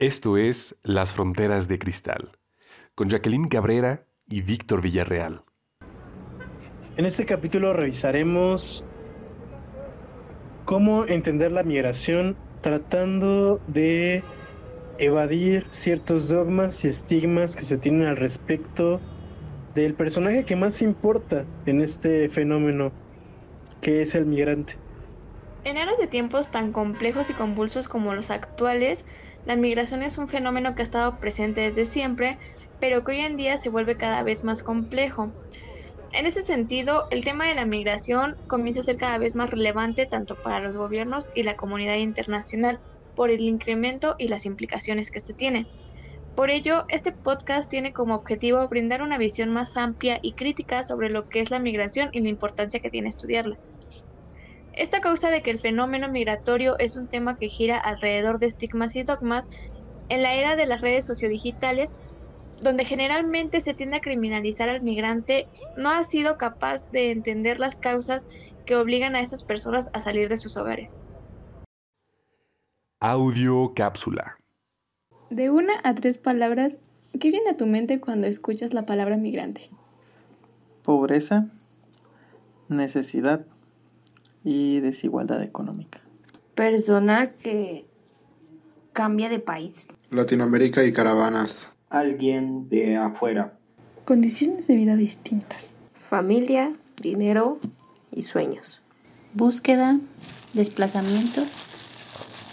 Esto es Las Fronteras de Cristal, con Jacqueline Cabrera y Víctor Villarreal. En este capítulo revisaremos cómo entender la migración tratando de evadir ciertos dogmas y estigmas que se tienen al respecto del personaje que más importa en este fenómeno, que es el migrante. En eras de tiempos tan complejos y convulsos como los actuales, la migración es un fenómeno que ha estado presente desde siempre, pero que hoy en día se vuelve cada vez más complejo. En ese sentido, el tema de la migración comienza a ser cada vez más relevante tanto para los gobiernos y la comunidad internacional por el incremento y las implicaciones que se tiene. Por ello, este podcast tiene como objetivo brindar una visión más amplia y crítica sobre lo que es la migración y la importancia que tiene estudiarla. Esta causa de que el fenómeno migratorio es un tema que gira alrededor de estigmas y dogmas en la era de las redes sociodigitales, donde generalmente se tiende a criminalizar al migrante, no ha sido capaz de entender las causas que obligan a estas personas a salir de sus hogares. Audio cápsula. De una a tres palabras, ¿qué viene a tu mente cuando escuchas la palabra migrante? Pobreza, necesidad y desigualdad económica. Persona que cambia de país. Latinoamérica y caravanas. Alguien de afuera. Condiciones de vida distintas. Familia, dinero y sueños. Búsqueda, desplazamiento,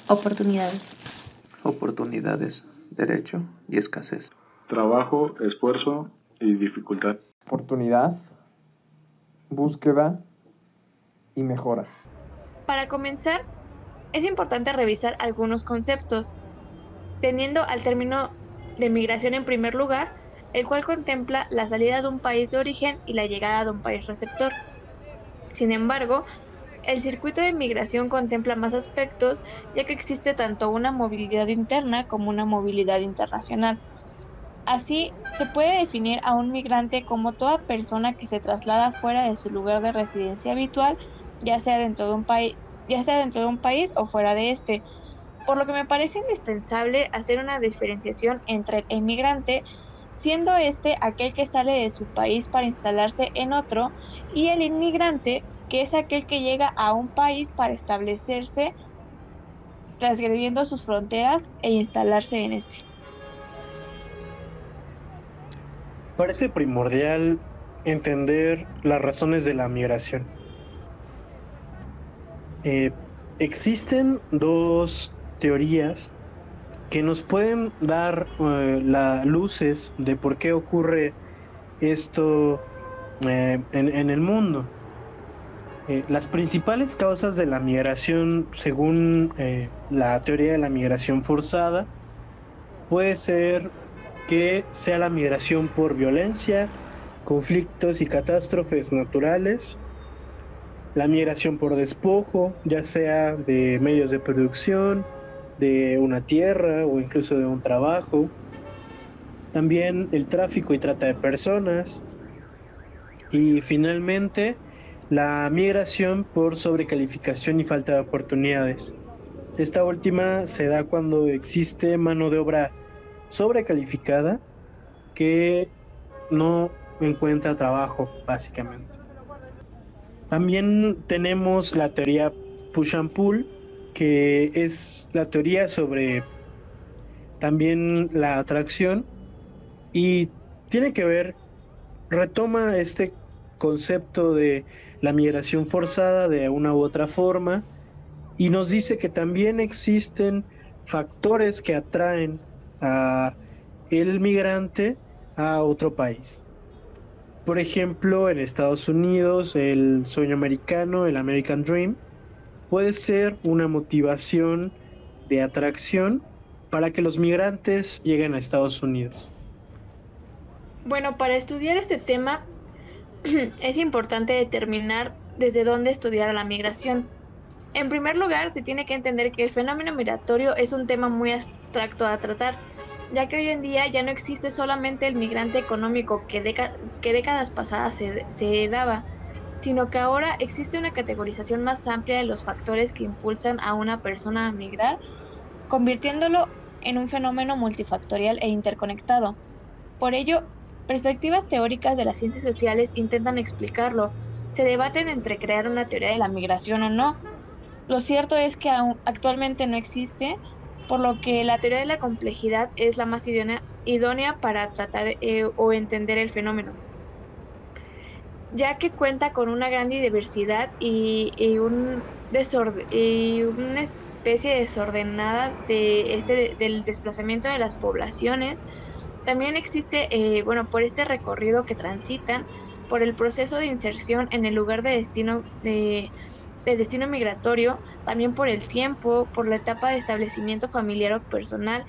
oportunidades. Oportunidades, derecho y escasez. Trabajo, esfuerzo y dificultad. Oportunidad, búsqueda y mejora. Para comenzar, es importante revisar algunos conceptos, teniendo al término de migración en primer lugar, el cual contempla la salida de un país de origen y la llegada de un país receptor. Sin embargo, el circuito de migración contempla más aspectos, ya que existe tanto una movilidad interna como una movilidad internacional. Así, se puede definir a un migrante como toda persona que se traslada fuera de su lugar de residencia habitual, ya sea dentro de un país, ya sea dentro de un país o fuera de este. Por lo que me parece indispensable hacer una diferenciación entre el emigrante, siendo este aquel que sale de su país para instalarse en otro, y el inmigrante, que es aquel que llega a un país para establecerse, transgrediendo sus fronteras e instalarse en este. Parece primordial entender las razones de la migración. Eh, existen dos teorías que nos pueden dar eh, las luces de por qué ocurre esto eh, en, el mundo. Las principales causas de la migración, según la teoría de la migración forzada, puede ser que sea la migración por violencia, conflictos y catástrofes naturales, la migración por despojo, ya sea de medios de producción, de una tierra o incluso de un trabajo, también el tráfico y trata de personas, y finalmente la migración por sobrecalificación y falta de oportunidades. Esta última se da cuando existe mano de obra sobrecalificada que no encuentra trabajo, básicamente. También tenemos la teoría push and pull, que es la teoría sobre también la atracción y tiene que ver, retoma este concepto de la migración forzada de una u otra forma y nos dice que también existen factores que atraen a el migrante a otro país. Por ejemplo, en Estados Unidos, el sueño americano, el American Dream, puede ser una motivación de atracción para que los migrantes lleguen a Estados Unidos. Bueno, para estudiar este tema es importante determinar desde dónde estudiar la migración. En primer lugar, se tiene que entender que el fenómeno migratorio es un tema muy abstracto a tratar, ya que hoy en día ya no existe solamente el migrante económico que, que décadas pasadas se, se daba, sino que ahora existe una categorización más amplia de los factores que impulsan a una persona a migrar, convirtiéndolo en un fenómeno multifactorial e interconectado. Por ello, perspectivas teóricas de las ciencias sociales intentan explicarlo, se debaten entre crear una teoría de la migración o no. Lo cierto es que aún actualmente no existe, por lo que la teoría de la complejidad es la más idónea para tratar eh, o entender el fenómeno, ya que cuenta con una gran diversidad y, un desorden, y una especie desordenada de este, del desplazamiento de las poblaciones. También existe, eh, bueno, por este recorrido que transitan, por el proceso de inserción en el lugar de destino de, destino migratorio, también por el tiempo, por la etapa de establecimiento familiar o personal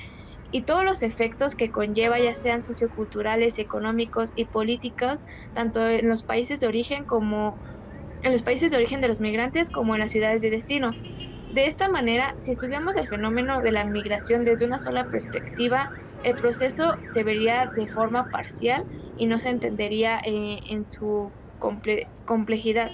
y todos los efectos que conlleva, ya sean socioculturales, económicos y políticos, tanto en los países de origen como en los países de origen de los migrantes como en las ciudades de destino. De esta manera, si estudiamos el fenómeno de la migración desde una sola perspectiva, el proceso se vería de forma parcial y no se entendería eh, en su complejidad,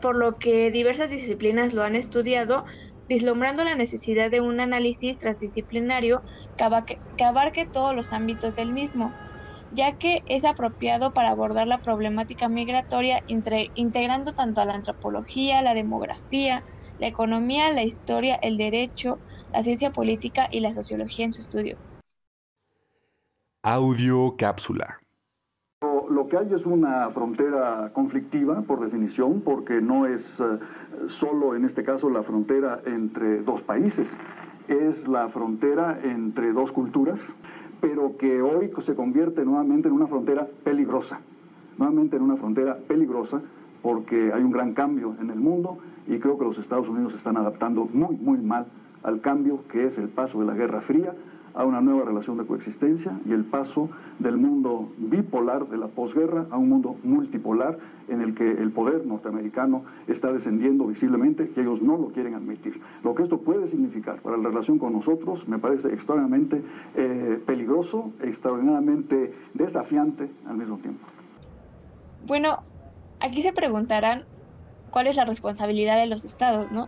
por lo que diversas disciplinas lo han estudiado, vislumbrando la necesidad de un análisis transdisciplinario que abarque, todos los ámbitos del mismo, ya que es apropiado para abordar la problemática migratoria integrando tanto a la antropología, la demografía, la economía, la historia, el derecho, la ciencia política y la sociología en su estudio. Audio cápsula. Lo que hay es una frontera conflictiva, por definición, porque no es eh, solo en este caso la frontera entre dos países, es la frontera entre dos culturas, pero que hoy se convierte nuevamente en una frontera peligrosa, nuevamente en una frontera peligrosa, porque hay un gran cambio en el mundo y creo que los Estados Unidos están adaptando muy, muy mal al cambio que es el paso de la Guerra Fría a una nueva relación de coexistencia y el paso del mundo bipolar de la posguerra a un mundo multipolar en el que el poder norteamericano está descendiendo visiblemente y ellos no lo quieren admitir. Lo que esto puede significar para la relación con nosotros me parece extraordinariamente eh, peligroso, extraordinariamente desafiante al mismo tiempo. Bueno, aquí se preguntarán cuál es la responsabilidad de los estados, ¿no?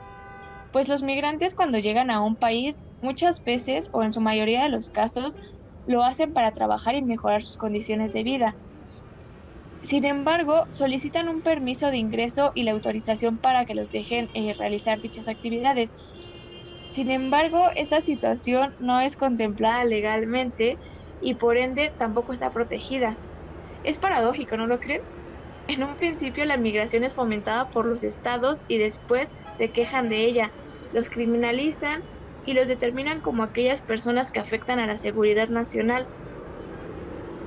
Pues los migrantes cuando llegan a un país muchas veces o en su mayoría de los casos lo hacen para trabajar y mejorar sus condiciones de vida. Sin embargo, solicitan un permiso de ingreso y la autorización para que los dejen eh, realizar dichas actividades. Sin embargo, esta situación no es contemplada legalmente y por ende tampoco está protegida. Es paradójico, ¿no lo creen? En un principio la migración es fomentada por los estados y después se quejan de ella, los criminalizan y los determinan como aquellas personas que afectan a la seguridad nacional.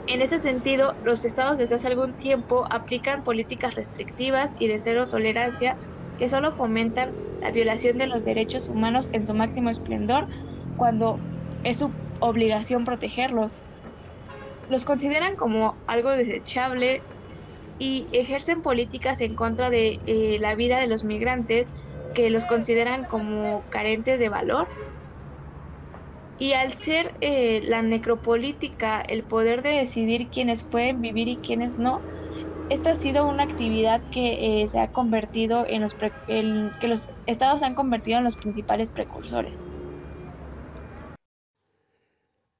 En ese sentido, los estados desde hace algún tiempo aplican políticas restrictivas y de cero tolerancia que solo fomentan la violación de los derechos humanos en su máximo esplendor cuando es su obligación protegerlos. Los consideran como algo desechable y ejercen políticas en contra de eh, la vida de los migrantes que los consideran como carentes de valor. Y al ser eh, la necropolítica el poder de decidir quiénes pueden vivir y quiénes no, esta ha sido una actividad que eh, se ha convertido en los que los estados han convertido en los principales precursores.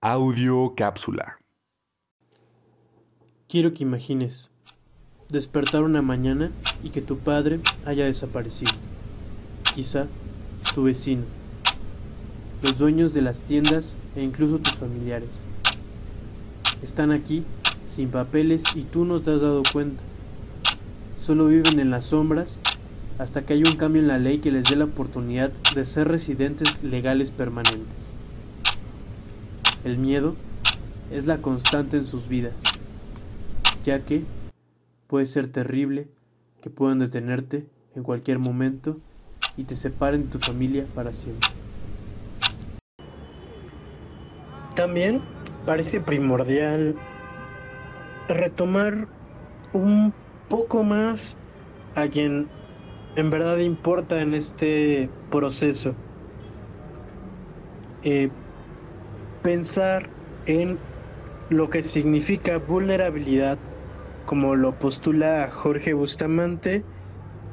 Audio cápsula. Quiero que imagines despertar una mañana y que tu padre haya desaparecido quizá tu vecino, los dueños de las tiendas e incluso tus familiares. Están aquí sin papeles y tú no te has dado cuenta. Solo viven en las sombras hasta que haya un cambio en la ley que les dé la oportunidad de ser residentes legales permanentes. El miedo es la constante en sus vidas, ya que puede ser terrible que puedan detenerte en cualquier momento y te separen de tu familia para siempre. También parece primordial retomar un poco más a quien en verdad importa en este proceso. Eh, pensar en lo que significa vulnerabilidad, como lo postula Jorge Bustamante,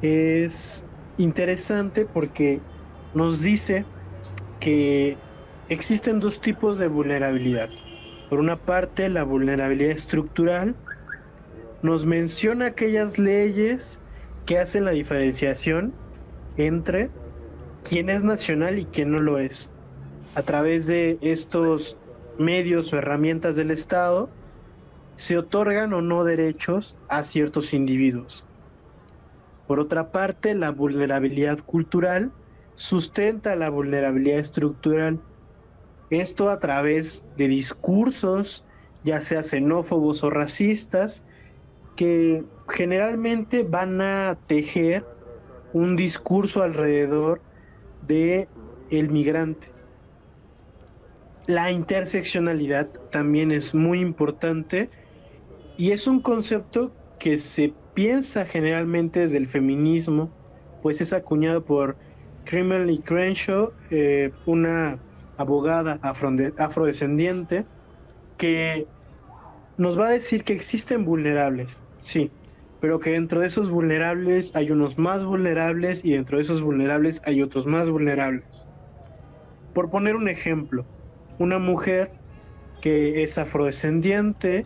es interesante porque nos dice que existen dos tipos de vulnerabilidad. Por una parte, la vulnerabilidad estructural nos menciona aquellas leyes que hacen la diferenciación entre quién es nacional y quién no lo es. A través de estos medios o herramientas del Estado, se otorgan o no derechos a ciertos individuos. Por otra parte, la vulnerabilidad cultural sustenta la vulnerabilidad estructural. Esto a través de discursos, ya sea xenófobos o racistas, que generalmente van a tejer un discurso alrededor de el migrante. La interseccionalidad también es muy importante y es un concepto que se piensa generalmente desde el feminismo, pues es acuñado por Kimberly Crenshaw, eh, una abogada afrodescendiente, que nos va a decir que existen vulnerables, sí, pero que dentro de esos vulnerables hay unos más vulnerables y dentro de esos vulnerables hay otros más vulnerables. Por poner un ejemplo, una mujer que es afrodescendiente,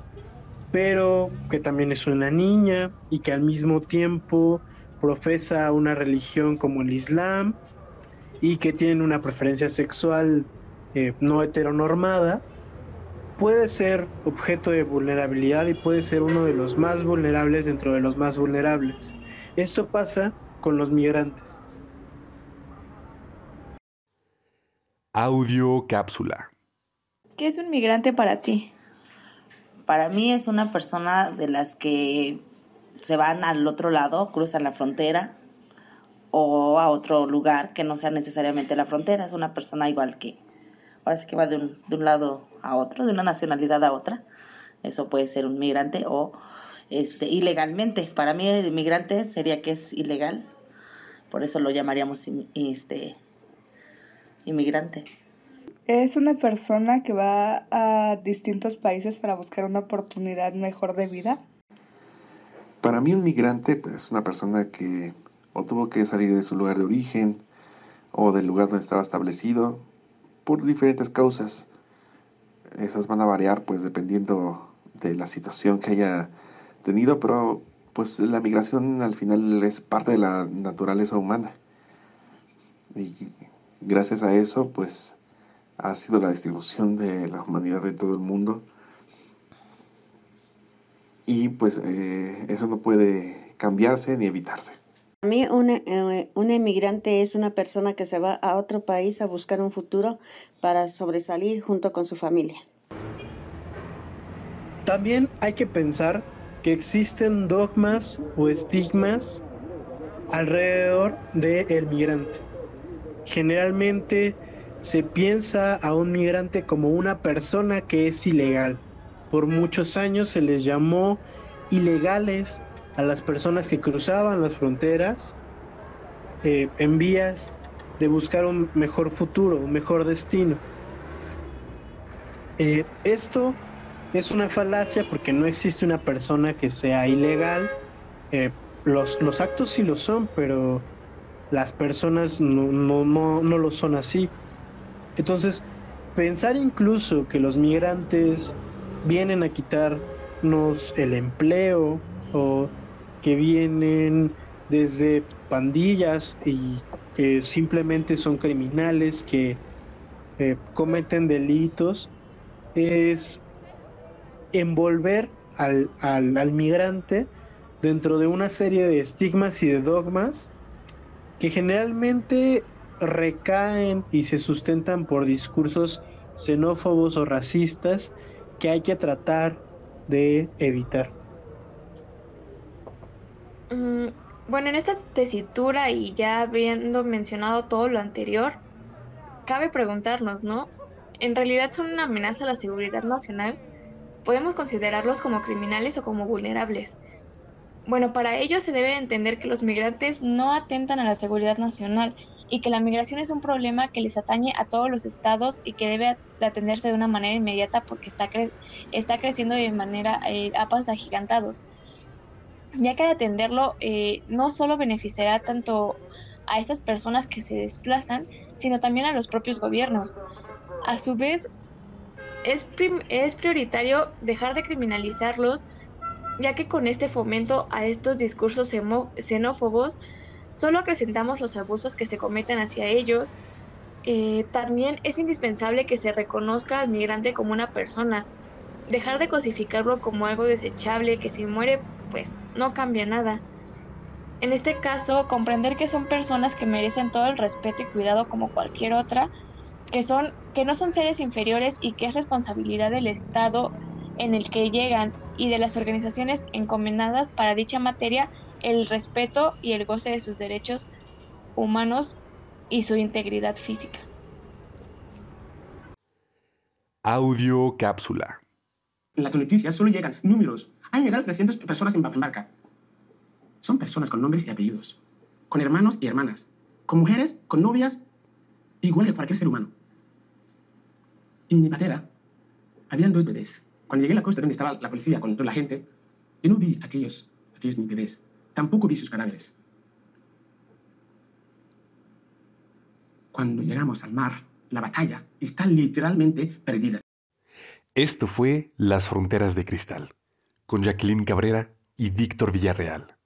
pero que también es una niña y que al mismo tiempo profesa una religión como el Islam y que tiene una preferencia sexual eh, no heteronormada, puede ser objeto de vulnerabilidad y puede ser uno de los más vulnerables dentro de los más vulnerables. Esto pasa con los migrantes. Audio cápsula. ¿Qué es un migrante para ti? Para mí es una persona de las que se van al otro lado, cruzan la frontera o a otro lugar que no sea necesariamente la frontera. Es una persona igual que, ahora sí que va de un, de un lado a otro, de una nacionalidad a otra. Eso puede ser un migrante o este, ilegalmente. Para mí el migrante sería que es ilegal. Por eso lo llamaríamos este, inmigrante. Es una persona que va a distintos países para buscar una oportunidad mejor de vida. Para mí un migrante pues, es una persona que o tuvo que salir de su lugar de origen o del lugar donde estaba establecido por diferentes causas. Esas van a variar pues dependiendo de la situación que haya tenido, pero pues la migración al final es parte de la naturaleza humana. Y gracias a eso pues ha sido la distribución de la humanidad en todo el mundo. Y pues eh, eso no puede cambiarse ni evitarse. Para mí un, eh, un emigrante es una persona que se va a otro país a buscar un futuro para sobresalir junto con su familia. También hay que pensar que existen dogmas o estigmas alrededor del migrante. Generalmente se piensa a un migrante como una persona que es ilegal. Por muchos años se les llamó ilegales a las personas que cruzaban las fronteras eh, en vías de buscar un mejor futuro, un mejor destino. Eh, esto es una falacia porque no existe una persona que sea ilegal. Eh, los, los, actos sí lo son, pero las personas no, no, no, no lo son así. Entonces, pensar incluso que los migrantes vienen a quitarnos el empleo o que vienen desde pandillas y que simplemente son criminales, que eh, cometen delitos, es envolver al, al, al migrante dentro de una serie de estigmas y de dogmas que generalmente recaen y se sustentan por discursos xenófobos o racistas que hay que tratar de evitar. Mm, bueno, en esta tesitura y ya habiendo mencionado todo lo anterior, cabe preguntarnos, ¿no? ¿En realidad son una amenaza a la seguridad nacional? ¿Podemos considerarlos como criminales o como vulnerables? Bueno, para ello se debe entender que los migrantes no atentan a la seguridad nacional y que la migración es un problema que les atañe a todos los estados y que debe atenderse de una manera inmediata porque está, está creciendo de manera eh, a pasos agigantados. Ya que atenderlo eh, no solo beneficiará tanto a estas personas que se desplazan, sino también a los propios gobiernos. A su vez, es, es prioritario dejar de criminalizarlos, ya que con este fomento a estos discursos xenófobos, solo acrecentamos los abusos que se cometen hacia ellos. Eh, también es indispensable que se reconozca al migrante como una persona, dejar de cosificarlo como algo desechable que si muere pues no cambia nada. En este caso, comprender que son personas que merecen todo el respeto y cuidado como cualquier otra, que, son, que no son seres inferiores y que es responsabilidad del Estado en el que llegan y de las organizaciones encomendadas para dicha materia el respeto y el goce de sus derechos humanos y su integridad física. Audio cápsula. En la noticia solo llegan números. Han llegado 300 personas en barca. Son personas con nombres y apellidos, con hermanos y hermanas, con mujeres, con novias, igual que cualquier ser humano. En mi patera habían dos bebés. Cuando llegué a la costa donde estaba la policía con toda la gente, yo no vi aquellos, aquellos bebés. Tampoco vi sus cadáveres. Cuando llegamos al mar, la batalla está literalmente perdida. Esto fue Las Fronteras de Cristal, con Jacqueline Cabrera y Víctor Villarreal.